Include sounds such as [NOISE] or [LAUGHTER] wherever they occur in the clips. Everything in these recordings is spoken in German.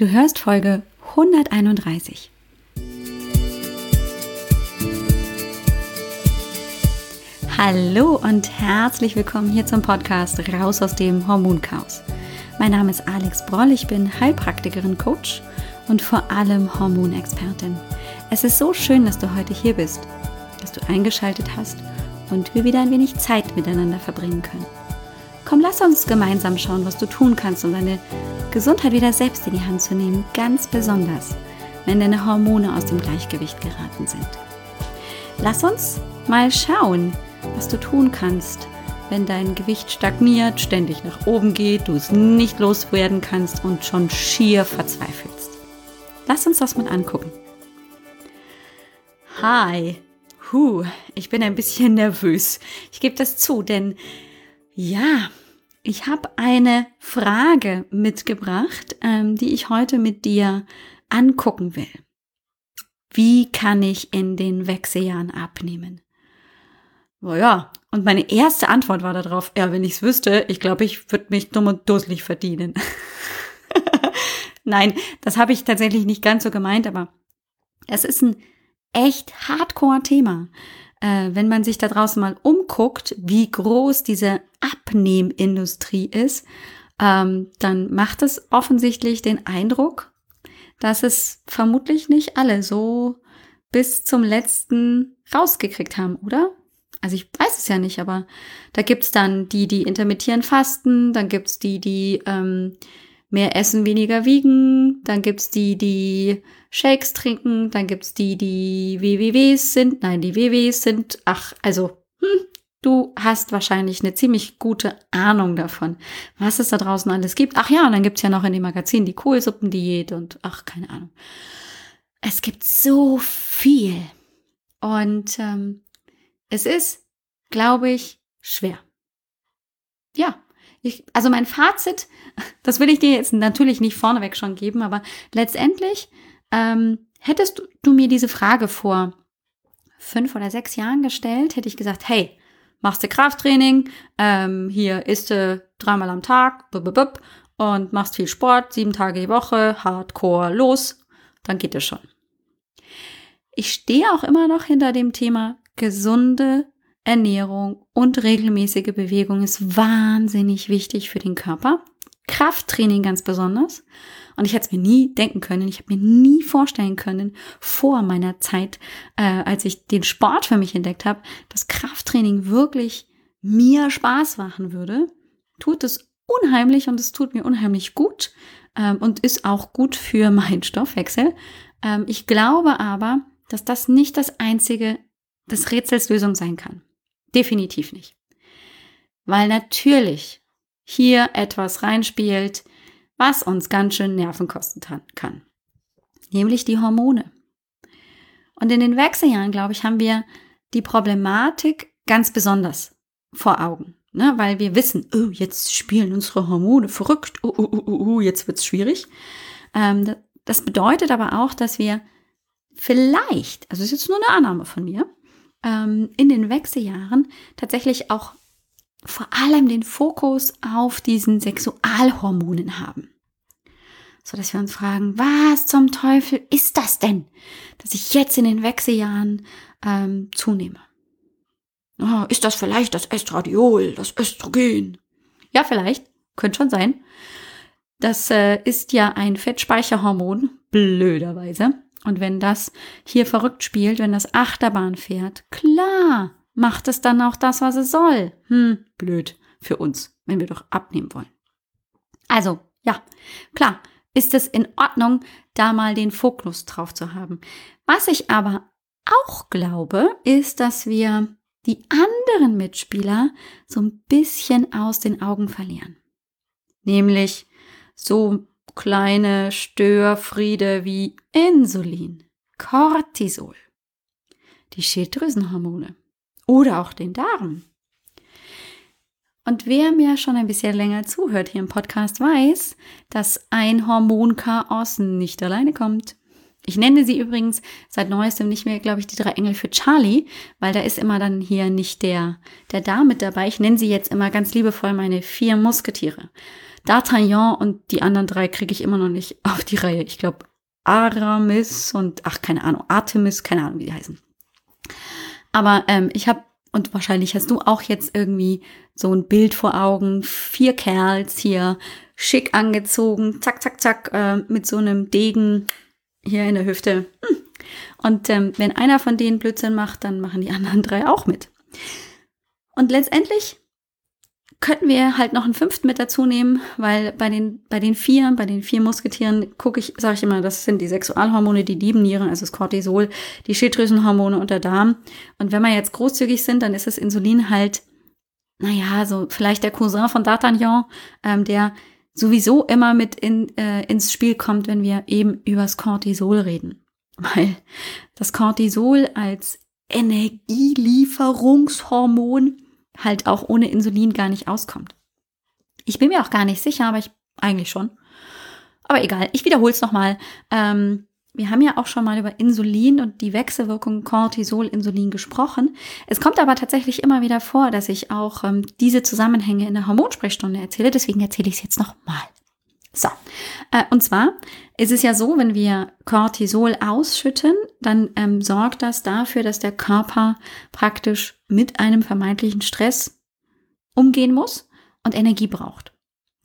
Du hörst Folge 131. Hallo und herzlich willkommen hier zum Podcast Raus aus dem Hormonchaos. Mein Name ist Alex Broll, ich bin Heilpraktikerin, Coach und vor allem Hormonexpertin. Es ist so schön, dass du heute hier bist, dass du eingeschaltet hast und wir wieder ein wenig Zeit miteinander verbringen können. Komm, lass uns gemeinsam schauen, was du tun kannst, um deine Gesundheit wieder selbst in die Hand zu nehmen, ganz besonders, wenn deine Hormone aus dem Gleichgewicht geraten sind. Lass uns mal schauen, was du tun kannst, wenn dein Gewicht stagniert, ständig nach oben geht, du es nicht loswerden kannst und schon schier verzweifelst. Lass uns das mal angucken. Hi, Huh, ich bin ein bisschen nervös. Ich gebe das zu, denn ja, ich habe eine Frage mitgebracht, ähm, die ich heute mit dir angucken will. Wie kann ich in den Wechseljahren abnehmen? Naja, und meine erste Antwort war darauf, ja, wenn ich es wüsste, ich glaube, ich würde mich dumm und dusselig verdienen. [LAUGHS] Nein, das habe ich tatsächlich nicht ganz so gemeint, aber es ist ein echt Hardcore-Thema äh, wenn man sich da draußen mal umguckt, wie groß diese Abnehmindustrie ist, ähm, dann macht es offensichtlich den Eindruck, dass es vermutlich nicht alle so bis zum letzten rausgekriegt haben, oder? Also ich weiß es ja nicht, aber da gibt's dann die, die intermittieren fasten, dann gibt's die, die ähm, mehr essen, weniger wiegen. Dann gibt's die, die Shakes trinken. Dann gibt's die, die WWWs sind. Nein, die WWs sind, ach, also, hm, du hast wahrscheinlich eine ziemlich gute Ahnung davon, was es da draußen alles gibt. Ach ja, und dann gibt's ja noch in dem Magazin die Kohlsuppendiät und ach, keine Ahnung. Es gibt so viel. Und ähm, es ist, glaube ich, schwer. Ja, ich, also mein Fazit, [LAUGHS] das will ich dir jetzt natürlich nicht vorneweg schon geben, aber letztendlich ähm, hättest du mir diese Frage vor fünf oder sechs Jahren gestellt, hätte ich gesagt, hey, machst du Krafttraining, ähm, hier isst du dreimal am Tag bub, bub, bub, und machst viel Sport, sieben Tage die Woche, hardcore, los, dann geht es schon. Ich stehe auch immer noch hinter dem Thema gesunde Ernährung und regelmäßige Bewegung ist wahnsinnig wichtig für den Körper. Krafttraining ganz besonders. Und ich hätte es mir nie denken können, ich habe mir nie vorstellen können, vor meiner Zeit, äh, als ich den Sport für mich entdeckt habe, dass Krafttraining wirklich mir Spaß machen würde. Tut es unheimlich und es tut mir unheimlich gut ähm, und ist auch gut für [LAUGHS] meinen Stoffwechsel. Ähm, ich glaube aber, dass das nicht das einzige des Rätsels Lösung sein kann. Definitiv nicht. Weil natürlich hier etwas reinspielt, was uns ganz schön Nerven kosten kann. Nämlich die Hormone. Und in den Wechseljahren, glaube ich, haben wir die Problematik ganz besonders vor Augen. Ne? Weil wir wissen, oh, jetzt spielen unsere Hormone verrückt, oh, oh, oh, oh, oh jetzt wird's schwierig. Ähm, das bedeutet aber auch, dass wir vielleicht, also ist jetzt nur eine Annahme von mir, ähm, in den Wechseljahren tatsächlich auch vor allem den Fokus auf diesen Sexualhormonen haben. So dass wir uns fragen, was zum Teufel ist das denn, dass ich jetzt in den Wechseljahren ähm, zunehme? Oh, ist das vielleicht das Estradiol, das Östrogen? Ja, vielleicht, könnte schon sein. Das äh, ist ja ein Fettspeicherhormon, blöderweise. Und wenn das hier verrückt spielt, wenn das Achterbahn fährt, klar, macht es dann auch das, was es soll. Hm, blöd für uns, wenn wir doch abnehmen wollen. Also, ja, klar, ist es in Ordnung, da mal den Fokus drauf zu haben. Was ich aber auch glaube, ist, dass wir die anderen Mitspieler so ein bisschen aus den Augen verlieren. Nämlich so kleine Störfriede wie Insulin, Cortisol, die Schilddrüsenhormone oder auch den Darm. Und wer mir schon ein bisschen länger zuhört hier im Podcast, weiß, dass ein Hormonchaos nicht alleine kommt. Ich nenne sie übrigens seit neuestem nicht mehr, glaube ich, die drei Engel für Charlie, weil da ist immer dann hier nicht der, der Darm mit dabei. Ich nenne sie jetzt immer ganz liebevoll meine vier Musketiere. D'Artagnan und die anderen drei kriege ich immer noch nicht [LAUGHS] auf die Reihe. Ich glaube, Aramis und, ach, keine Ahnung, Artemis, keine Ahnung, wie die heißen. Aber ähm, ich habe, und wahrscheinlich hast du auch jetzt irgendwie so ein Bild vor Augen, vier Kerls hier, schick angezogen, zack, zack, zack, äh, mit so einem Degen hier in der Hüfte. Hm. Und ähm, wenn einer von denen Blödsinn macht, dann machen die anderen drei auch mit. Und letztendlich könnten wir halt noch einen fünften mit dazu nehmen, weil bei den, bei den vier, bei den vier Musketieren gucke ich, sage ich immer, das sind die Sexualhormone, die Nebennieren, also das Cortisol, die Schilddrüsenhormone und der Darm. Und wenn wir jetzt großzügig sind, dann ist das Insulin halt, naja, so vielleicht der Cousin von D'Artagnan, ähm, der sowieso immer mit in, äh, ins Spiel kommt, wenn wir eben übers Cortisol reden. [LAUGHS] Weil das Cortisol als Energielieferungshormon halt auch ohne Insulin gar nicht auskommt. Ich bin mir auch gar nicht sicher, aber ich eigentlich schon. Aber egal, ich wiederhole es nochmal. Ähm, wir haben ja auch schon mal über Insulin und die Wechselwirkung Cortisol-Insulin gesprochen. Es kommt aber tatsächlich immer wieder vor, dass ich auch ähm, diese Zusammenhänge in der Hormonsprechstunde erzähle. Deswegen erzähle ich es jetzt nochmal. So, äh, und zwar ist es ja so, wenn wir Cortisol ausschütten, dann ähm, sorgt das dafür, dass der Körper praktisch mit einem vermeintlichen Stress umgehen muss und Energie braucht,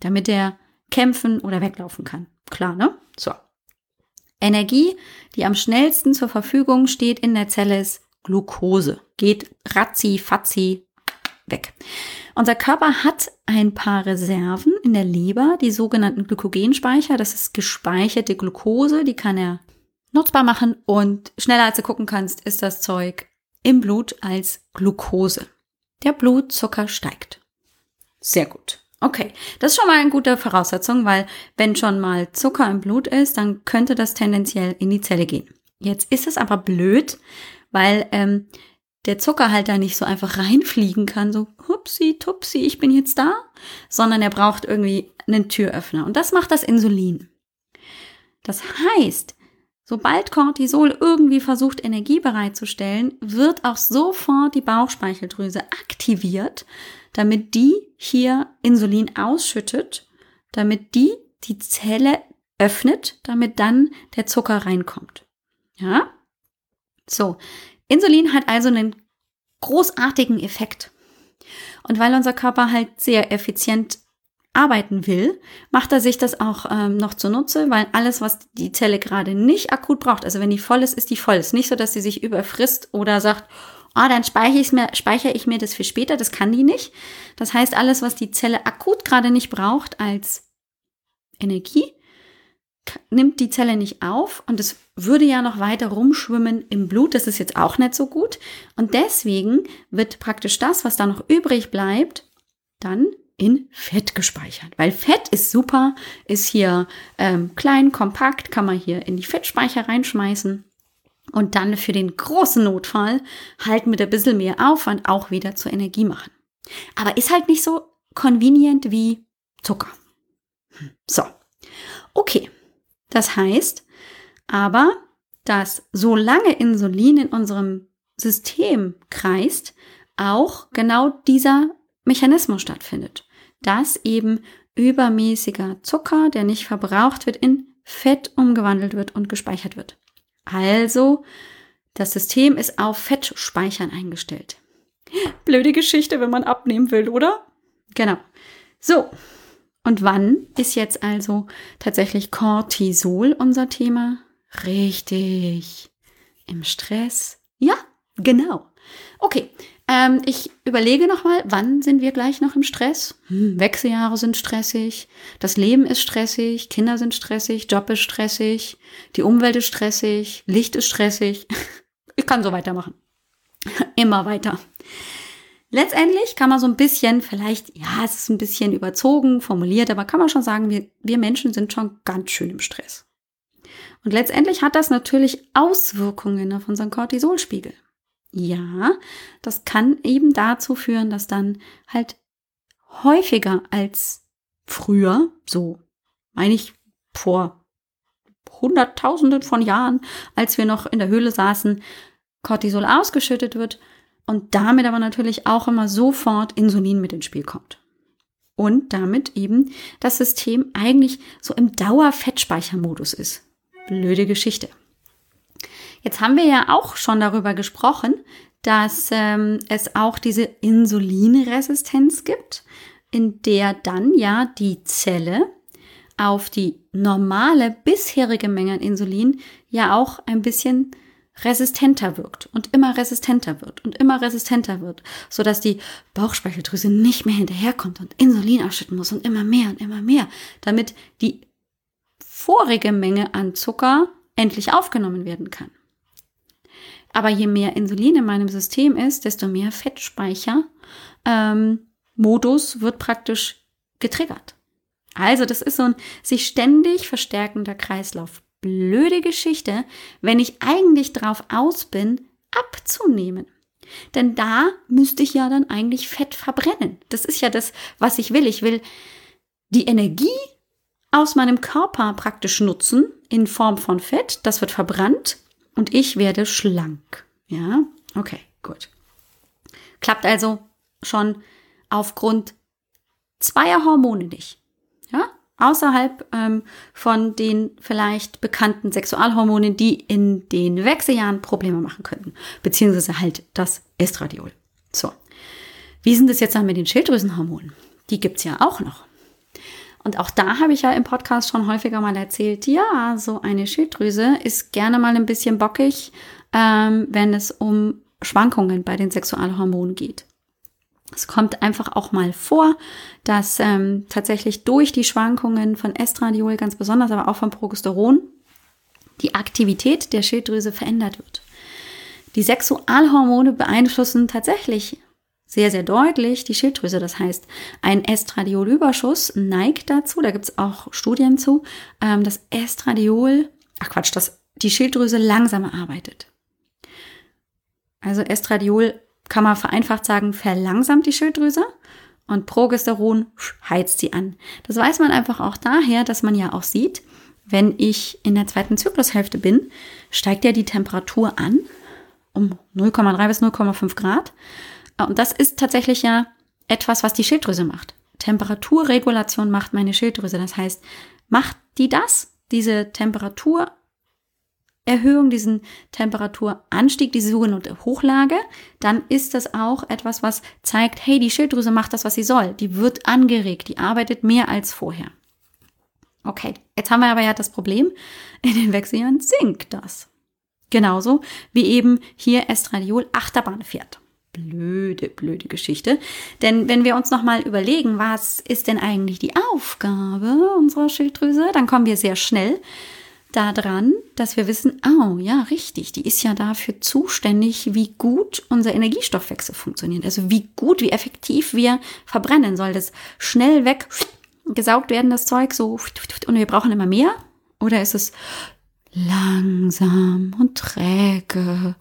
damit er kämpfen oder weglaufen kann. Klar, ne? So. Energie, die am schnellsten zur Verfügung steht in der Zelle, ist Glucose. Geht ratzi, fatzi weg. Unser Körper hat ein paar Reserven in der Leber, die sogenannten Glykogenspeicher. Das ist gespeicherte Glucose, die kann er nutzbar machen und schneller als du gucken kannst, ist das Zeug im Blut als Glucose. Der Blutzucker steigt. Sehr gut. Okay, das ist schon mal eine gute Voraussetzung, weil wenn schon mal Zucker im Blut ist, dann könnte das tendenziell in die Zelle gehen. Jetzt ist es aber blöd, weil ähm, der Zuckerhalter nicht so einfach reinfliegen kann, so hupsi, tupsi, ich bin jetzt da, sondern er braucht irgendwie einen Türöffner. Und das macht das Insulin. Das heißt, sobald Cortisol irgendwie versucht, Energie bereitzustellen, wird auch sofort die Bauchspeicheldrüse aktiviert, damit die hier Insulin ausschüttet, damit die die Zelle öffnet, damit dann der Zucker reinkommt. Ja? So, Insulin hat also einen großartigen Effekt. Und weil unser Körper halt sehr effizient arbeiten will, macht er sich das auch ähm, noch zunutze, weil alles, was die Zelle gerade nicht akut braucht, also wenn die voll ist, ist die voll. Es ist nicht so, dass sie sich überfrisst oder sagt, oh, dann speichere ich, mir, speichere ich mir das für später. Das kann die nicht. Das heißt, alles, was die Zelle akut gerade nicht braucht als Energie, nimmt die Zelle nicht auf und es würde ja noch weiter rumschwimmen im Blut. Das ist jetzt auch nicht so gut. Und deswegen wird praktisch das, was da noch übrig bleibt, dann in Fett gespeichert. Weil Fett ist super, ist hier ähm, klein, kompakt, kann man hier in die Fettspeicher reinschmeißen. Und dann für den großen Notfall halt mit ein bisschen mehr Aufwand auch wieder zur Energie machen. Aber ist halt nicht so convenient wie Zucker. Hm, so. Okay, das heißt aber, dass solange Insulin in unserem System kreist, auch genau dieser Mechanismus stattfindet, dass eben übermäßiger Zucker, der nicht verbraucht wird, in Fett umgewandelt wird und gespeichert wird. Also, das System ist auf Fettspeichern eingestellt. Blöde Geschichte, wenn man abnehmen will, oder? Genau. So, und wann ist jetzt also tatsächlich Cortisol unser Thema? Richtig. Im Stress? Ja, genau. Okay, ähm, ich überlege nochmal, wann sind wir gleich noch im Stress? Hm, Wechseljahre sind stressig, das Leben ist stressig, Kinder sind stressig, Job ist stressig, die Umwelt ist stressig, Licht ist stressig. [LAUGHS] Ich kann so weitermachen. Immer weiter. Letztendlich kann man so ein bisschen, vielleicht, ja, es ist ein bisschen überzogen formuliert, aber kann man schon sagen, wir, wir Menschen sind schon ganz schön im Stress. Und letztendlich hat das natürlich Auswirkungen auf unseren Cortisolspiegel. Ja, das kann eben dazu führen, dass dann halt häufiger als früher, so meine ich vor Hunderttausenden von Jahren, als wir noch in der Höhle saßen, Cortisol ausgeschüttet wird und damit aber natürlich auch immer sofort Insulin mit ins Spiel kommt. und damit eben das System eigentlich so im Dauerfettspeichermodus ist. Blöde Geschichte. Jetzt haben wir ja auch schon darüber gesprochen, dass ähm, es auch diese Insulinresistenz gibt, in der dann ja die Zelle auf die normale bisherige Menge an Insulin ja auch ein bisschen resistenter wirkt und immer resistenter wird und immer resistenter wird, so dass die Bauchspeicheldrüse nicht mehr hinterherkommt und Insulin ausschütten muss und immer mehr und immer mehr, damit die vorige Menge an Zucker endlich aufgenommen werden kann. Aber je mehr Insulin in meinem System ist, desto mehr Fettspeicher ähm, wird praktisch getriggert. Also das ist so ein sich ständig verstärkender Kreislauf blöde Geschichte, wenn ich eigentlich drauf aus bin, abzunehmen. Denn da müsste ich ja dann eigentlich Fett verbrennen. Das ist ja das, was ich will. Ich will die Energie aus meinem Körper praktisch nutzen in Form von Fett. Das wird verbrannt und ich werde schlank. Ja, okay, gut. Klappt also schon aufgrund zweier Hormone nicht. Ja, außerhalb ähm, von den vielleicht bekannten Sexualhormonen, die in den Wechseljahren Probleme machen könnten, beziehungsweise halt das Estradiol. So, wie sind es jetzt dann mit den Schilddrüsenhormonen? Die gibt's ja auch noch. Und auch da habe ich ja im Podcast schon häufiger mal erzählt, ja, so eine Schilddrüse ist gerne mal ein bisschen bockig, ähm, wenn es um Schwankungen bei den Sexualhormonen geht. Es kommt einfach auch mal vor, dass ähm, tatsächlich durch die Schwankungen von Estradiol, ganz besonders aber auch von Progesteron, die Aktivität der Schilddrüse verändert wird. Die Sexualhormone beeinflussen tatsächlich sehr, sehr deutlich die Schilddrüse. Das heißt, ein Estradiolüberschuss neigt dazu, da gibt es auch Studien zu, ähm, dass Estradiol, ach Quatsch, dass die Schilddrüse langsamer arbeitet. Also Estradiol kann man vereinfacht sagen, verlangsamt die Schilddrüse und Progesteron heizt sie an. Das weiß man einfach auch daher, dass man ja auch sieht, wenn ich in der zweiten Zyklushälfte bin, steigt ja die Temperatur an um 0,3 bis 0,5 Grad. Und das ist tatsächlich ja etwas, was die Schilddrüse macht. Temperaturregulation macht meine Schilddrüse. Das heißt, macht die das, diese Temperatur Erhöhung, diesen Temperaturanstieg, diese sogenannte Hochlage, dann ist das auch etwas, was zeigt, hey, die Schilddrüse macht das, was sie soll. Die wird angeregt, die arbeitet mehr als vorher. Okay, jetzt haben wir aber ja das Problem, in den Wechseljahren sinkt das. Genauso wie eben hier Estradiol Achterbahn fährt. Blöde, blöde Geschichte. Denn wenn wir uns nochmal überlegen, was ist denn eigentlich die Aufgabe unserer Schilddrüse, dann kommen wir sehr schnell daran, dass wir wissen, oh ja, richtig, die ist ja dafür zuständig, wie gut unser Energiestoffwechsel funktioniert. Also wie gut, wie effektiv wir verbrennen. Soll das schnell weg gesaugt werden, das Zeug, so und wir brauchen immer mehr? Oder ist es langsam und träge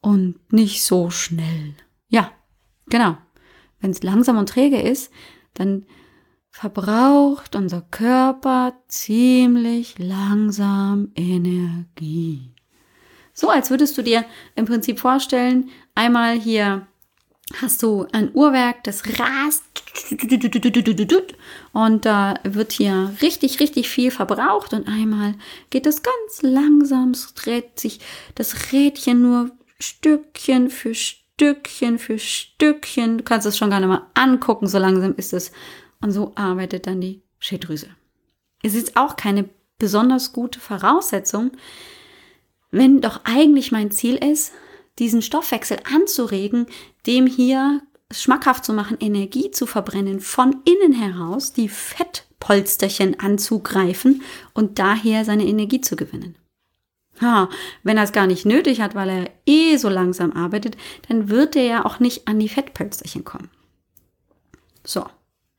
und nicht so schnell? Ja, genau. Wenn es langsam und träge ist, dann verbraucht unser Körper ziemlich langsam Energie. So als würdest du dir im Prinzip vorstellen, einmal hier hast du ein Uhrwerk, das rast und da wird hier richtig, richtig viel verbraucht und einmal geht es ganz langsam, es dreht sich das Rädchen nur Stückchen für Stückchen für Stückchen. Du kannst es schon gar nicht mal angucken, so langsam ist es und so arbeitet dann die Schilddrüse. Es ist auch keine besonders gute Voraussetzung, wenn doch eigentlich mein Ziel ist, diesen Stoffwechsel anzuregen, dem hier schmackhaft zu machen, Energie zu verbrennen, von innen heraus die Fettpolsterchen anzugreifen und daher seine Energie zu gewinnen. Ha, wenn er es gar nicht nötig hat, weil er eh so langsam arbeitet, dann wird er ja auch nicht an die Fettpölsterchen kommen. So,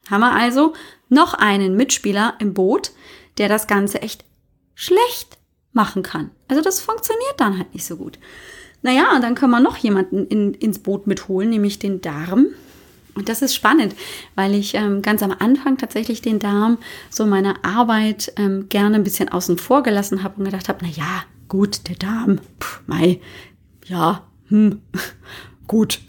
haben wir also noch einen Mitspieler im Boot, der das Ganze echt schlecht machen kann. Also das funktioniert dann halt nicht so gut. Naja, und dann können wir noch jemanden in, ins Boot mitholen, nämlich den Darm. Und das ist spannend, weil ich ähm, ganz am Anfang tatsächlich den Darm so meiner Arbeit ähm, gerne ein bisschen außen vor gelassen habe und gedacht habe, na ja, gut, der Darm, pff, mei, ja, hm, [LAUGHS] gut,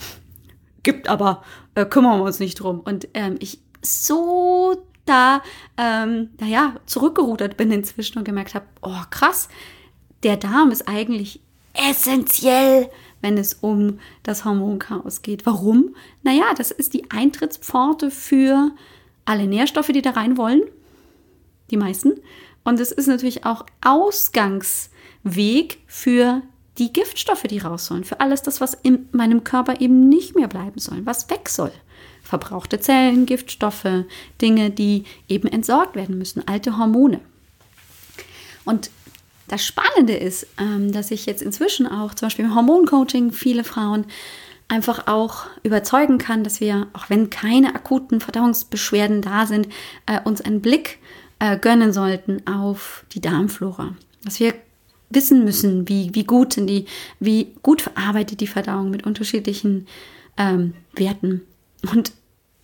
gibt aber, äh, kümmern wir uns nicht drum. Und ähm, ich so da, ähm, naja, zurückgerudert bin inzwischen und gemerkt habe, oh krass, der Darm ist eigentlich essentiell, wenn es um das Hormonchaos geht. Warum? Naja, das ist die Eintrittspforte für alle Nährstoffe, die da rein wollen. Die meisten. Und es ist natürlich auch Ausgangsweg für die Giftstoffe, die raus sollen. Für alles das, was in meinem Körper eben nicht mehr bleiben soll, was weg soll. Verbrauchte Zellen, Giftstoffe, Dinge, die eben entsorgt werden müssen, alte Hormone. Und das Spannende ist, ähm, dass ich jetzt inzwischen auch zum Beispiel im Hormoncoaching viele Frauen einfach auch überzeugen kann, dass wir, auch wenn keine akuten Verdauungsbeschwerden da sind, äh, uns einen Blick äh, gönnen sollten auf die Darmflora. Dass wir wissen müssen, wie, wie gut sind die, wie gut verarbeitet die Verdauung mit unterschiedlichen ähm, Werten. Und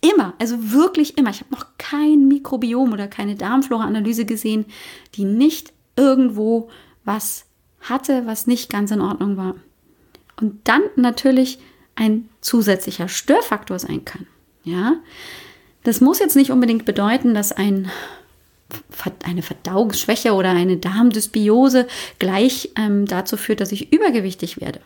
immer, also wirklich immer, ich habe noch kein Mikrobiom oder keine Darmflora-Analyse gesehen, die nicht irgendwo was hatte, was nicht ganz in Ordnung war. Und dann natürlich ein zusätzlicher Störfaktor sein kann. Ja, das muss jetzt nicht unbedingt bedeuten, dass ein, eine Verdauungsschwäche oder eine Darmdysbiose gleich ähm, dazu führt, dass ich übergewichtig werde.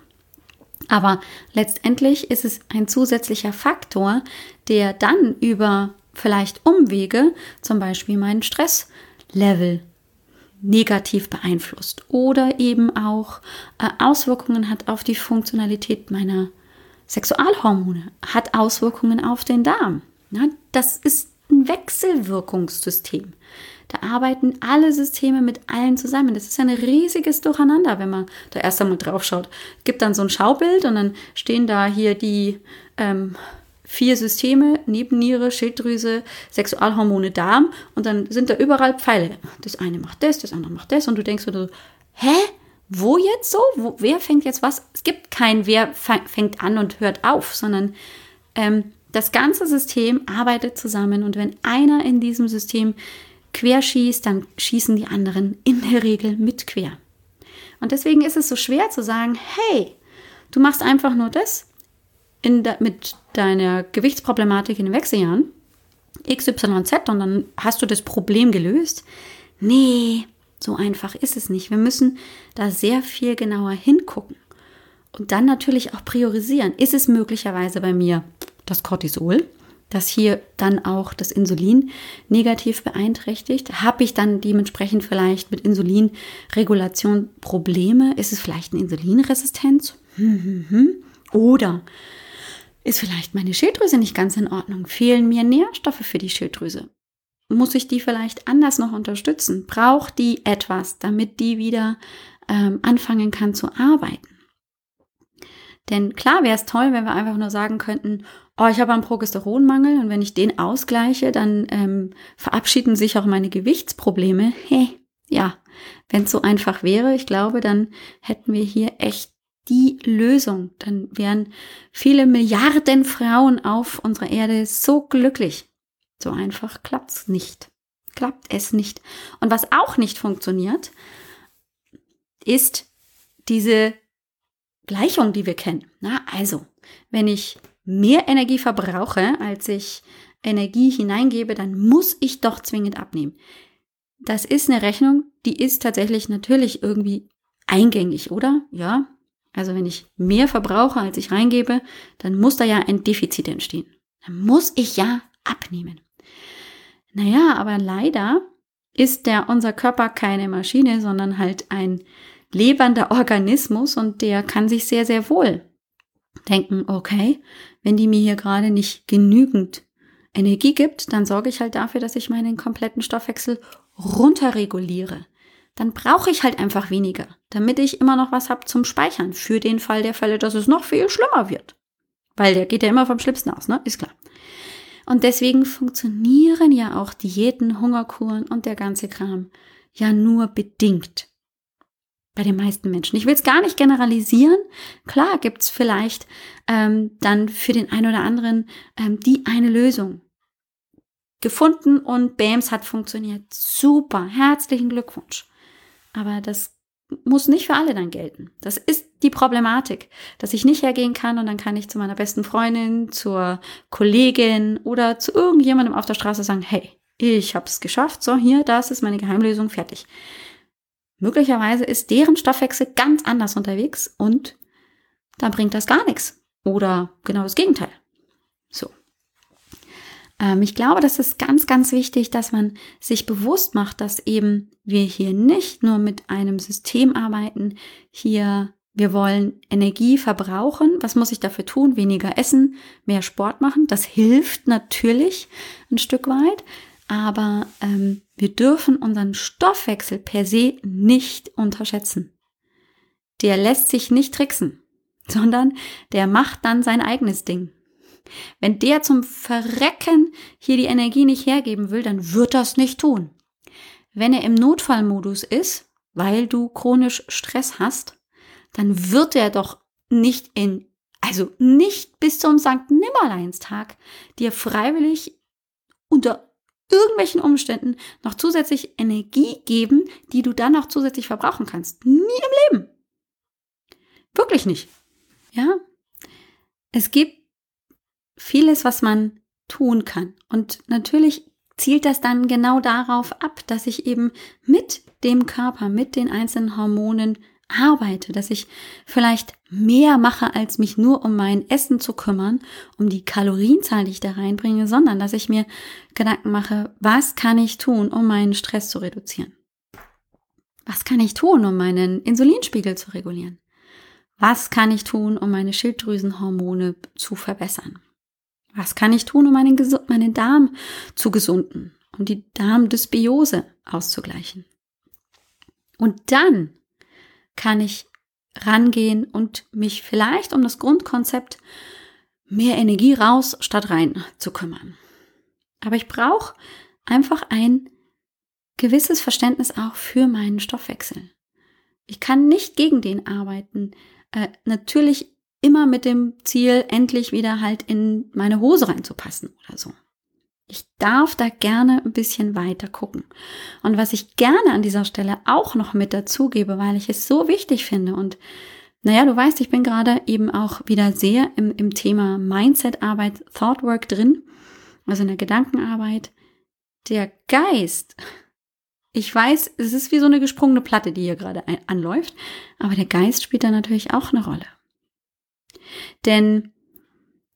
Aber letztendlich ist es ein zusätzlicher Faktor, der dann über vielleicht Umwege zum Beispiel meinen Stresslevel negativ beeinflusst oder eben auch äh, Auswirkungen hat auf die Funktionalität meiner Sexualhormone, hat Auswirkungen auf den Darm. Das ist ein Wechselwirkungssystem. Da arbeiten alle Systeme mit allen zusammen. Das ist ein riesiges Durcheinander, wenn man da erst einmal drauf schaut. Es gibt dann so ein Schaubild und dann stehen da hier die ähm, vier Systeme, Nebenniere, Schilddrüse, Sexualhormone, Darm und dann sind da überall Pfeile. Das eine macht das, das andere macht das und du denkst so, hä? Wo jetzt so? Wo, wer fängt jetzt was? Es gibt kein Wer fängt an und hört auf, sondern ähm, das ganze System arbeitet zusammen und wenn einer in diesem System quer schießt, dann schießen die anderen in der Regel mit quer. Und deswegen ist es so schwer zu sagen, hey, du machst einfach nur das de, mit deiner Gewichtsproblematik in den Wechseljahren, XYZ, und dann hast du das Problem gelöst. Nee, so einfach ist es nicht. Wir müssen da sehr viel genauer hingucken. Und dann natürlich auch priorisieren. Ist es möglicherweise bei mir das Cortisol? Dass hier dann auch das Insulin negativ beeinträchtigt? Habe ich dann dementsprechend vielleicht mit Insulinregulation Probleme? Ist es vielleicht eine Insulinresistenz? Hm, hm, hm. Oder ist vielleicht meine Schilddrüse nicht ganz in Ordnung? Fehlen mir Nährstoffe für die Schilddrüse? Muss ich die vielleicht anders noch unterstützen? Braucht die etwas, damit die wieder ähm, anfangen kann zu arbeiten? Denn klar wäre es toll, wenn wir einfach nur sagen könnten, oh, ich habe einen Progesteronmangel und wenn ich den ausgleiche, dann ähm, verabschieden sich auch meine Gewichtsprobleme. Hey, ja, wenn es so einfach wäre, ich glaube, dann hätten wir hier echt die Lösung. Dann wären viele Milliarden Frauen auf unserer Erde so glücklich. So einfach klappt's nicht. Klappt es nicht. Und was auch nicht funktioniert, ist diese Gleichung, die wir kennen. Na, also, wenn ich mehr Energie verbrauche, als ich Energie hineingebe, dann muss ich doch zwingend abnehmen. Das ist eine Rechnung, die ist tatsächlich natürlich irgendwie eingängig, oder? Ja. Also wenn ich mehr verbrauche, als ich reingebe, dann muss da ja ein Defizit entstehen. Dann muss ich ja abnehmen. Naja, aber leider ist der unser Körper keine Maschine, sondern halt ein lebender Organismus und der kann sich sehr, sehr wohl denken, okay, wenn die mir hier gerade nicht genügend Energie gibt, dann sorge ich halt dafür, dass ich meinen kompletten Stoffwechsel runterreguliere. Dann brauche ich halt einfach weniger, damit ich immer noch was habe zum Speichern für den Fall der Fälle, dass es noch viel schlimmer wird. Weil der geht ja immer vom Schlimmsten aus, ne? Ist klar. Und deswegen funktionieren ja auch Diäten, Hungerkuren und der ganze Kram ja nur bedingt bei den meisten Menschen. Ich will es gar nicht generalisieren. Klar gibt es vielleicht ähm, dann für den einen oder anderen ähm, die eine Lösung gefunden und BAMS hat funktioniert. Super, herzlichen Glückwunsch. Aber das muss nicht für alle dann gelten. Das ist die Problematik, dass ich nicht hergehen kann und dann kann ich zu meiner besten Freundin, zur Kollegin oder zu irgendjemandem auf der Straße sagen, hey, ich habe es geschafft, so hier, das ist meine Geheimlösung, fertig. Möglicherweise ist deren Stoffwechsel ganz anders unterwegs und dann bringt das gar nichts. Oder genau das Gegenteil. So. Ähm, ich glaube, das ist ganz, ganz wichtig, dass man sich bewusst macht, dass eben wir hier nicht nur mit einem System arbeiten, hier wir wollen Energie verbrauchen. Was muss ich dafür tun? Weniger essen, mehr Sport machen. Das hilft natürlich ein Stück weit. Aber ähm, wir dürfen unseren Stoffwechsel per se nicht unterschätzen. Der lässt sich nicht tricksen, sondern der macht dann sein eigenes Ding. Wenn der zum Verrecken hier die Energie nicht hergeben will, dann wird das nicht tun. Wenn er im Notfallmodus ist, weil du chronisch Stress hast, dann wird er doch nicht in, also nicht bis zum St. Nimmerleinstag dir freiwillig unter irgendwelchen Umständen noch zusätzlich Energie geben, die du dann noch zusätzlich verbrauchen kannst. Nie im Leben. Wirklich nicht. Ja? Es gibt vieles, was man tun kann. Und natürlich zielt das dann genau darauf ab, dass ich eben mit dem Körper, mit den einzelnen Hormonen arbeite, dass ich vielleicht mehr mache, als mich nur um mein Essen zu kümmern, um die Kalorienzahl, die ich da reinbringe, sondern dass ich mir Gedanken mache, was kann ich tun, um meinen Stress zu reduzieren? Was kann ich tun, um meinen Insulinspiegel zu regulieren? Was kann ich tun, um meine Schilddrüsenhormone zu verbessern? Was kann ich tun, um meinen, meinen Darm zu gesunden, um die Darmdysbiose auszugleichen? Und dann kann ich rangehen und mich vielleicht um das Grundkonzept mehr Energie raus statt rein zu kümmern. Aber ich brauche einfach ein gewisses Verständnis auch für meinen Stoffwechsel. Ich kann nicht gegen den arbeiten. Äh, natürlich immer mit dem Ziel, endlich wieder halt in meine Hose reinzupassen oder so. Ich darf da gerne ein bisschen weiter gucken. Und was ich gerne an dieser Stelle auch noch mit dazugebe, weil ich es so wichtig finde und naja, du weißt, ich bin gerade eben auch wieder sehr im, im Thema Mindset-Arbeit, Thoughtwork drin, also in der Gedankenarbeit. Der Geist, ich weiß, es ist wie so eine gesprungene Platte, die hier gerade anläuft, aber der Geist spielt da natürlich auch eine Rolle. Denn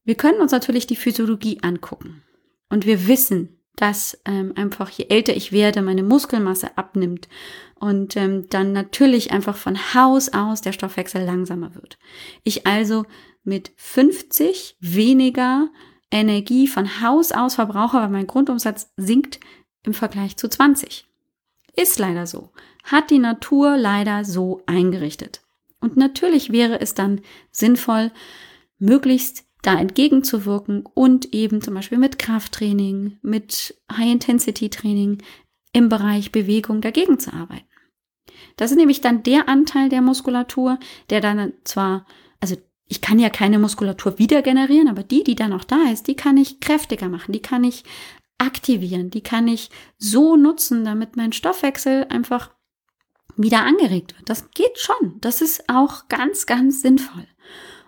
wir können uns natürlich die Physiologie angucken. Und wir wissen, dass ähm, einfach je älter ich werde, meine Muskelmasse abnimmt und ähm, dann natürlich einfach von Haus aus der Stoffwechsel langsamer wird. Ich also mit 50 weniger Energie von Haus aus verbrauche, weil mein Grundumsatz sinkt im Vergleich zu 20. Ist leider so. Hat die Natur leider so eingerichtet. Und natürlich wäre es dann sinnvoll, möglichst da entgegenzuwirken und eben zum Beispiel mit Krafttraining, mit High-Intensity-Training im Bereich Bewegung dagegen zu arbeiten. Das ist nämlich dann der Anteil der Muskulatur, der dann zwar, also ich kann ja keine Muskulatur wieder generieren, aber die, die dann noch da ist, die kann ich kräftiger machen, die kann ich aktivieren, die kann ich so nutzen, damit mein Stoffwechsel einfach wieder angeregt wird. Das geht schon. Das ist auch ganz, ganz sinnvoll.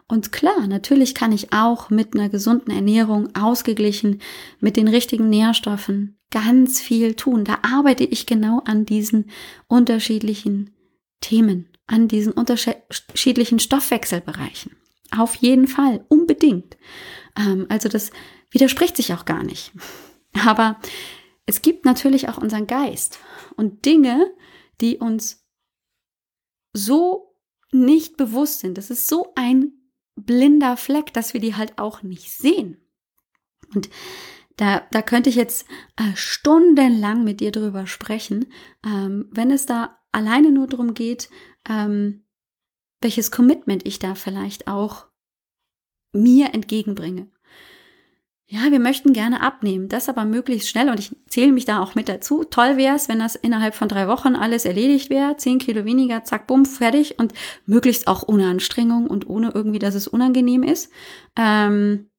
Und klar, natürlich kann ich auch mit einer gesunden Ernährung ausgeglichen, mit den richtigen Nährstoffen ganz viel tun. Da arbeite ich genau an diesen unterschiedlichen Themen, an diesen unterschiedlichen Stoffwechselbereichen. Auf jeden Fall, unbedingt. Ähm, also das widerspricht sich auch gar nicht. [LAUGHS] Aber es gibt natürlich auch unseren Geist und Dinge, die uns so nicht bewusst sind. Das ist so ein blinder Fleck, dass wir die halt auch nicht sehen. Und da, da könnte ich jetzt äh, stundenlang mit dir drüber sprechen, ähm, wenn es da alleine nur darum geht, ähm, welches Commitment ich da vielleicht auch mir entgegenbringe. Ja, wir möchten gerne abnehmen, das aber möglichst schnell und ich zähle mich da auch mit dazu. Toll wäre es, wenn das innerhalb von drei Wochen alles erledigt wäre, zehn Kilo weniger, zack, bumm, fertig und möglichst auch ohne Anstrengung und ohne irgendwie, dass es unangenehm ist. Ähm,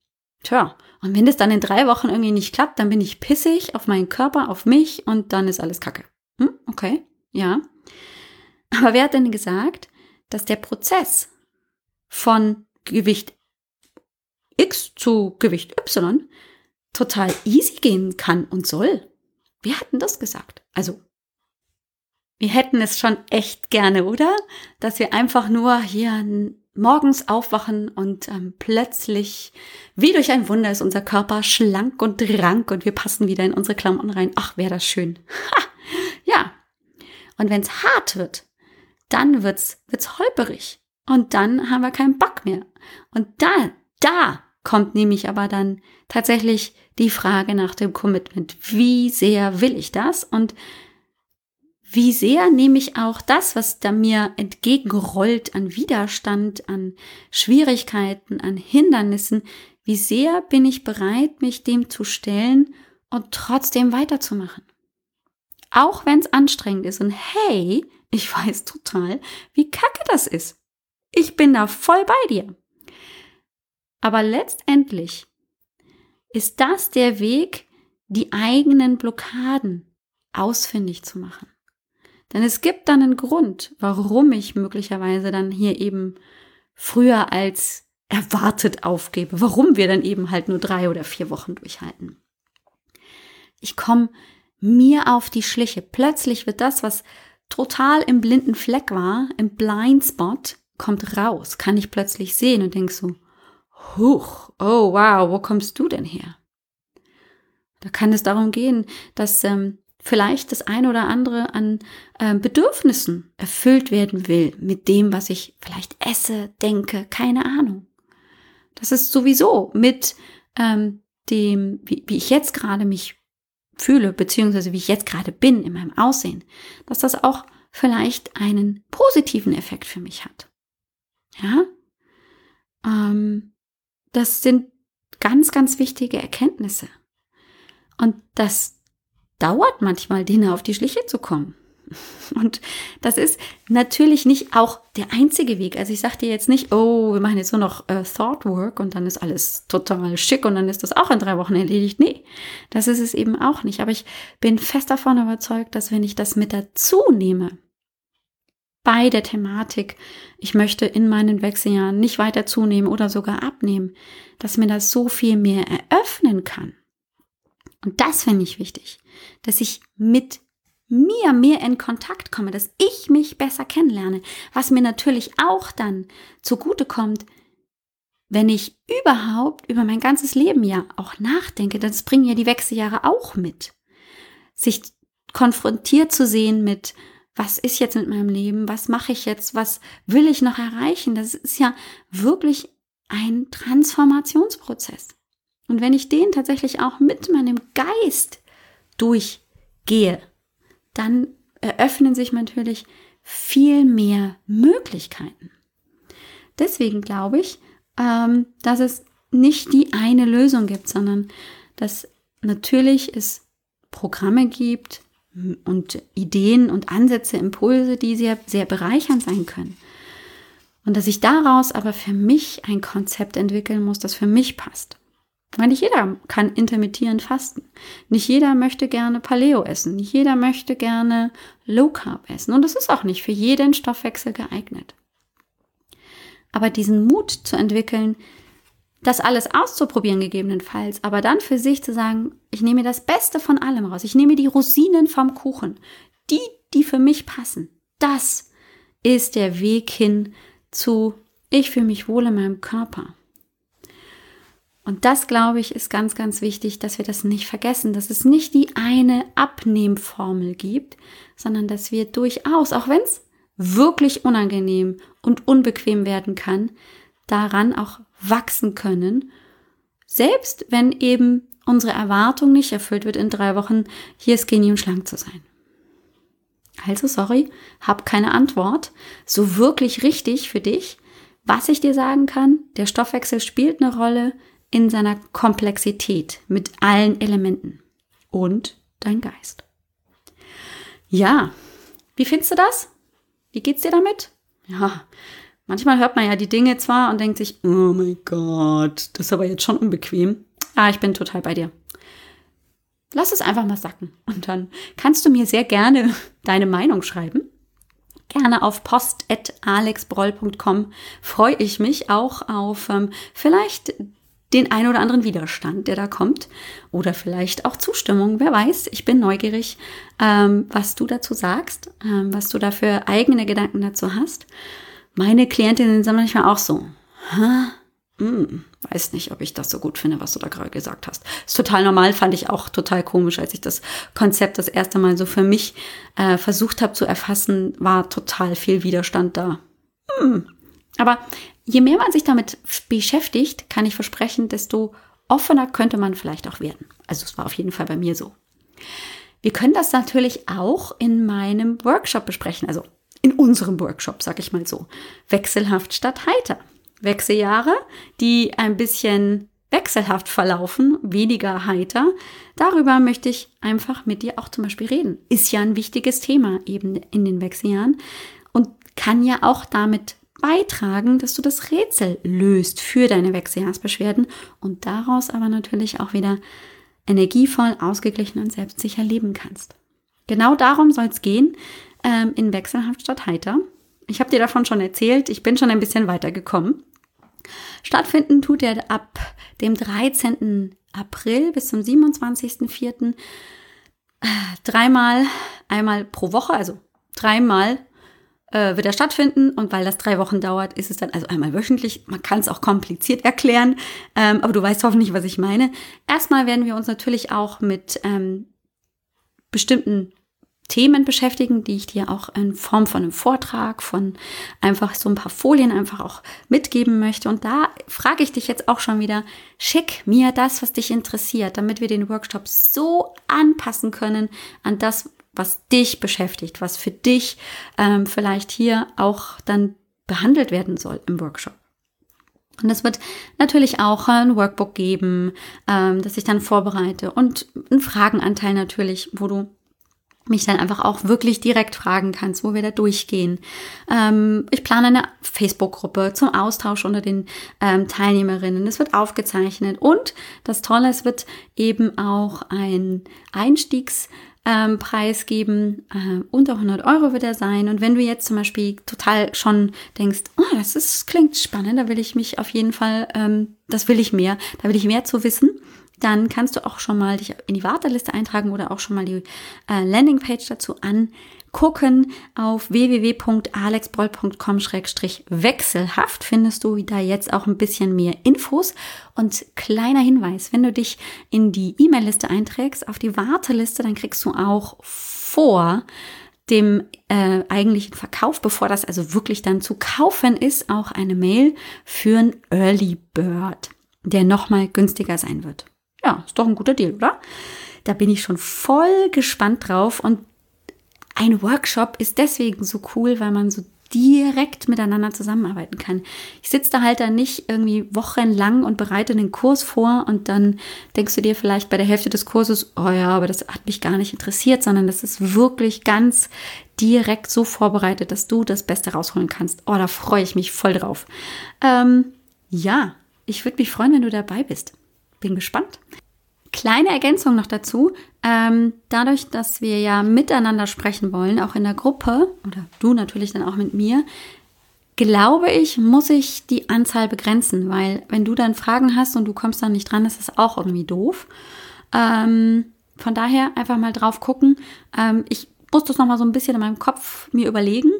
tja, und wenn das dann in drei Wochen irgendwie nicht klappt, dann bin ich pissig auf meinen Körper, auf mich und dann ist alles kacke. Hm? Okay, ja. Aber wer hat denn gesagt, dass der Prozess von Gewicht X zu Gewicht Y total easy gehen kann und soll? Wer hat denn das gesagt? Also, wir hätten es schon echt gerne, oder? Dass wir einfach nur hier morgens aufwachen und ähm, plötzlich, wie durch ein Wunder, ist unser Körper schlank und rank und wir passen wieder in unsere Klamotten rein. Ach, wäre das schön. Ha! Ja. Und wenn es hart wird, dann wird's, wird's holperig. Und dann haben wir keinen Bock mehr. Und da, da kommt nämlich aber dann tatsächlich die Frage nach dem Commitment. Wie sehr will ich das? Und wie sehr nehme ich auch das, was da mir entgegenrollt an Widerstand, an Schwierigkeiten, an Hindernissen, wie sehr bin ich bereit, mich dem zu stellen und trotzdem weiterzumachen? Auch wenn es anstrengend ist und hey, ich [LAUGHS] weiß total, wie kacke das ist. Ich bin da voll bei dir. Aber letztendlich ist das der Weg, die eigenen Blockaden ausfindig zu machen. Denn es gibt dann einen Grund, warum ich möglicherweise dann hier eben früher als erwartet aufgebe, warum wir dann eben halt nur drei oder vier Wochen durchhalten. Ich komme mir auf die Schliche. Plötzlich wird das, was total im blinden Fleck war, im Blindspot, kommt raus, kann ich plötzlich sehen und denk so, huch, oh wow, wo kommst du denn her? Da kann es darum gehen, dass ähm, vielleicht das eine oder andere an äh, Bedürfnissen erfüllt werden will mit dem, was ich vielleicht esse, denke, keine Ahnung. Das ist sowieso mit ähm, dem, wie, wie ich jetzt gerade mich fühle, beziehungsweise wie ich jetzt gerade bin in meinem Aussehen, dass das auch vielleicht einen positiven Effekt für mich hat. Ja, ähm, das sind ganz, ganz wichtige Erkenntnisse. Und das dauert manchmal, denen auf die Schliche zu kommen. [LAUGHS] Und das ist natürlich nicht auch der einzige Weg. Also ich sage dir jetzt nicht, oh, wir machen jetzt nur noch äh, Thought Work und dann ist alles total schick und dann ist das auch in drei Wochen erledigt. Nee, das ist es eben auch nicht. Aber ich bin fest davon überzeugt, dass wenn ich das mit dazu nehme, bei der Thematik, ich möchte in meinen Wechseljahren nicht weiter zunehmen oder sogar abnehmen, dass mir das so viel mehr eröffnen kann. Und das finde ich wichtig, dass ich mit mir mehr in Kontakt komme, dass ich mich besser kennenlerne, was mir natürlich auch dann zugute kommt, wenn ich überhaupt über mein ganzes Leben ja auch nachdenke, das bringen ja die Wechseljahre auch mit. Sich konfrontiert zu sehen mit, was ist jetzt mit meinem Leben, was mache ich jetzt, was will ich noch erreichen, das ist ja wirklich ein Transformationsprozess. Und wenn ich den tatsächlich auch mit meinem Geist durchgehe, dann eröffnen sich natürlich viel mehr Möglichkeiten. Deswegen glaube ich, ähm, dass es nicht die eine Lösung gibt, sondern dass natürlich es Programme gibt und Ideen und Ansätze, Impulse, die sehr, sehr bereichernd sein können. Und dass ich daraus aber für mich ein Konzept entwickeln muss, das für mich passt. Weil nicht jeder kann intermittierend fasten. Nicht jeder möchte gerne Paleo essen. Nicht jeder möchte gerne Low Carb essen. Und das ist auch nicht für jeden Stoffwechsel geeignet. Aber diesen Mut zu entwickeln, das alles auszuprobieren gegebenenfalls, aber dann für sich zu sagen, ich nehme das Beste von allem raus. Ich nehme die Rosinen vom Kuchen. Die, die für mich passen. Das ist der Weg hin zu, ich fühle mich wohl in meinem Körper. Und das, glaube ich, ist ganz, ganz wichtig, dass wir das nicht vergessen, dass es nicht die eine Abnehmformel gibt, sondern dass wir durchaus, auch wenn es wirklich unangenehm und unbequem werden kann, daran auch wachsen können, selbst wenn eben unsere Erwartung nicht erfüllt wird, in drei Wochen hier skinny und schlank zu sein. Also, sorry, hab keine Antwort. So wirklich richtig für dich. Was ich dir sagen kann, der Stoffwechsel spielt eine Rolle in seiner Komplexität mit allen Elementen und dein Geist. Ja, wie findest du das? Wie geht's dir damit? Ja, manchmal hört man ja die Dinge zwar und denkt sich, oh mein Gott, das ist aber jetzt schon unbequem. Ah, ich bin total bei dir. Lass es einfach mal sacken und dann kannst du mir sehr gerne [LAUGHS] deine Meinung schreiben gerne auf post.alexbroll.com freue ich mich auch auf ähm, vielleicht den ein oder anderen Widerstand, der da kommt. Oder vielleicht auch Zustimmung, wer weiß. Ich bin neugierig, ähm, was du dazu sagst, ähm, was du da für eigene Gedanken dazu hast. Meine Klientinnen sind manchmal auch so. Hä? Hm, weiß nicht, ob ich das so gut finde, was du da gerade gesagt hast. Ist total normal, fand ich auch total komisch, als ich das Konzept das erste Mal so für mich äh, versucht habe zu erfassen, war total viel Widerstand da. Hm. Aber je mehr man sich damit beschäftigt, kann ich versprechen, desto offener könnte man vielleicht auch werden. Also es war auf jeden Fall bei mir so. Wir können das natürlich auch in meinem Workshop besprechen, also in unserem Workshop, sag ich mal so. Wechselhaft statt heiter. Wechseljahre, die ein bisschen wechselhaft verlaufen, weniger heiter. Darüber möchte ich einfach mit dir auch zum Beispiel reden. Ist ja ein wichtiges Thema eben in den Wechseljahren und kann ja auch damit beitragen, dass du das Rätsel löst für deine Wechseljahrsbeschwerden und daraus aber natürlich auch wieder energievoll, ausgeglichen und selbstsicher leben kannst. Genau darum soll es gehen ähm, in Wechselhaft statt Heiter. Ich habe dir davon schon erzählt, ich bin schon ein bisschen weitergekommen. Stattfinden tut er ab dem 13. April bis zum 27.04. Äh, dreimal, einmal pro Woche, also dreimal äh, wird er stattfinden und weil das drei Wochen dauert, ist es dann also einmal wöchentlich. Man kann es auch kompliziert erklären, ähm, aber du weißt hoffentlich, was ich meine. Erstmal werden wir uns natürlich auch mit ähm, bestimmten Themen beschäftigen, die ich dir auch in Form von einem Vortrag, von einfach so ein paar Folien einfach auch mitgeben möchte. Und da frage ich dich jetzt auch schon wieder, schick mir das, was dich interessiert, damit wir den Workshop so anpassen können an das, was dich beschäftigt, was für dich ähm, vielleicht hier auch dann behandelt werden soll im Workshop. Und es wird natürlich auch ein Workbook geben, ähm, das ich dann vorbereite und einen Fragenanteil natürlich, wo du mich dann einfach auch wirklich direkt fragen kannst, wo wir da durchgehen. Ähm, ich plane eine Facebook-Gruppe zum Austausch unter den ähm, Teilnehmerinnen. Es wird aufgezeichnet und das Tolle, es wird eben auch ein Einstiegs- ähm, Preis geben. Äh, unter 100 Euro wird er sein. Und wenn du jetzt zum Beispiel total schon denkst, oh, das ist, klingt spannend, da will ich mich auf jeden Fall, ähm, das will ich mehr, da will ich mehr zu wissen, dann kannst du auch schon mal dich in die Warteliste eintragen oder auch schon mal die äh, Landingpage dazu angucken. Auf www.alexbroll.com-wechselhaft findest du da jetzt auch ein bisschen mehr Infos. Und kleiner Hinweis, wenn du dich in die E-Mail-Liste einträgst, auf die Warteliste, dann kriegst du auch vor dem äh, eigentlichen Verkauf, bevor das also wirklich dann zu kaufen ist, auch eine Mail für ein Early Bird, der nochmal günstiger sein wird. Ja, ist doch ein guter Deal, oder? Da bin ich schon voll gespannt drauf. Und ein Workshop ist deswegen so cool, weil man so direkt miteinander zusammenarbeiten kann. Ich sitze da halt dann nicht irgendwie wochenlang und bereite einen Kurs vor und dann denkst du dir vielleicht bei der Hälfte des Kurses, oh ja, aber das hat mich gar nicht interessiert, sondern das ist wirklich ganz direkt so vorbereitet, dass du das Beste rausholen kannst. Oh, da freue ich mich voll drauf. Ähm, ja, ich würde mich freuen, wenn du dabei bist. Bin gespannt. Kleine Ergänzung noch dazu. Ähm, dadurch, dass wir ja miteinander sprechen wollen, auch in der Gruppe, oder du natürlich dann auch mit mir, glaube ich, muss ich die Anzahl begrenzen, weil wenn du dann Fragen hast und du kommst dann nicht dran, ist das auch irgendwie doof. Ähm, von daher einfach mal drauf gucken. Ähm, ich muss das nochmal so ein bisschen in meinem Kopf mir überlegen.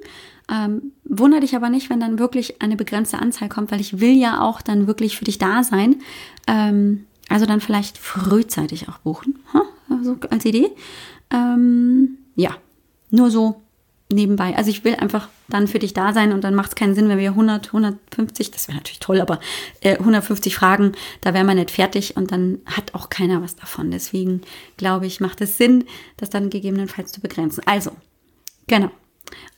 Ähm, wundere dich aber nicht, wenn dann wirklich eine begrenzte Anzahl kommt, weil ich will ja auch dann wirklich für dich da sein. Ähm, also dann vielleicht frühzeitig auch buchen, also als Idee. Ähm, ja, nur so nebenbei. Also ich will einfach dann für dich da sein und dann macht es keinen Sinn, wenn wir 100, 150, das wäre natürlich toll, aber äh, 150 Fragen, da wären wir nicht fertig und dann hat auch keiner was davon. Deswegen glaube ich, macht es Sinn, das dann gegebenenfalls zu begrenzen. Also, genau.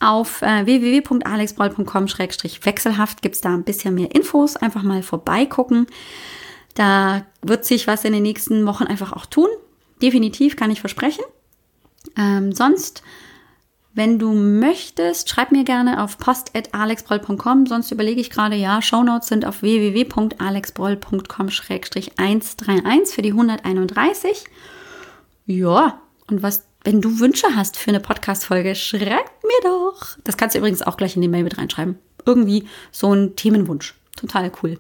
Auf äh, www.alexbroll.com-wechselhaft gibt es da ein bisschen mehr Infos. Einfach mal vorbeigucken. Da wird sich was in den nächsten Wochen einfach auch tun. Definitiv kann ich versprechen. Ähm, sonst, wenn du möchtest, schreib mir gerne auf post.alexbroll.com. Sonst überlege ich gerade, ja, Shownotes sind auf www.alexbroll.com-131 für die 131. Ja, und was wenn du Wünsche hast für eine Podcast-Folge, schreib mir doch. Das kannst du übrigens auch gleich in die Mail mit reinschreiben. Irgendwie so ein Themenwunsch. Total cool.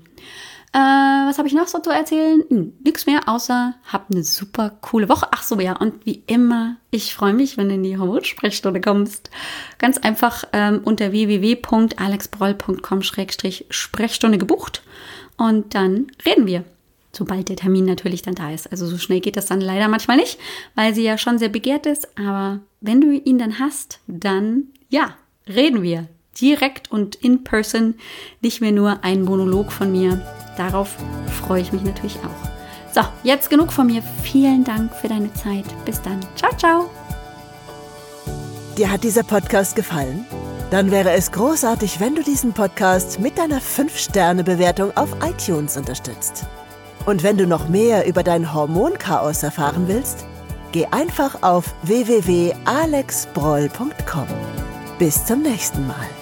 Äh, was habe ich noch so zu erzählen? Hm, nix mehr, außer hab eine super coole Woche. Ach so, ja, und wie immer, ich freue mich, wenn du in die Hormonsprechstunde kommst. Ganz einfach ähm, unter www.alexbroll.com-sprechstunde gebucht und dann reden wir. Sobald der Termin natürlich dann da ist. Also so schnell geht das dann leider manchmal nicht, weil sie ja schon sehr begehrt ist. Aber wenn du ihn dann hast, dann ja, reden wir direkt und in person, nicht mehr nur ein Monolog von mir. Darauf freue ich mich natürlich auch. So, jetzt genug von mir. Vielen Dank für deine Zeit. Bis dann. Ciao, ciao. Dir hat dieser Podcast gefallen? Dann wäre es großartig, wenn du diesen Podcast mit deiner 5-Sterne-Bewertung auf iTunes unterstützt. Und wenn du noch mehr über dein Hormonchaos erfahren willst, geh einfach auf www.alexbroll.com. Bis zum nächsten Mal.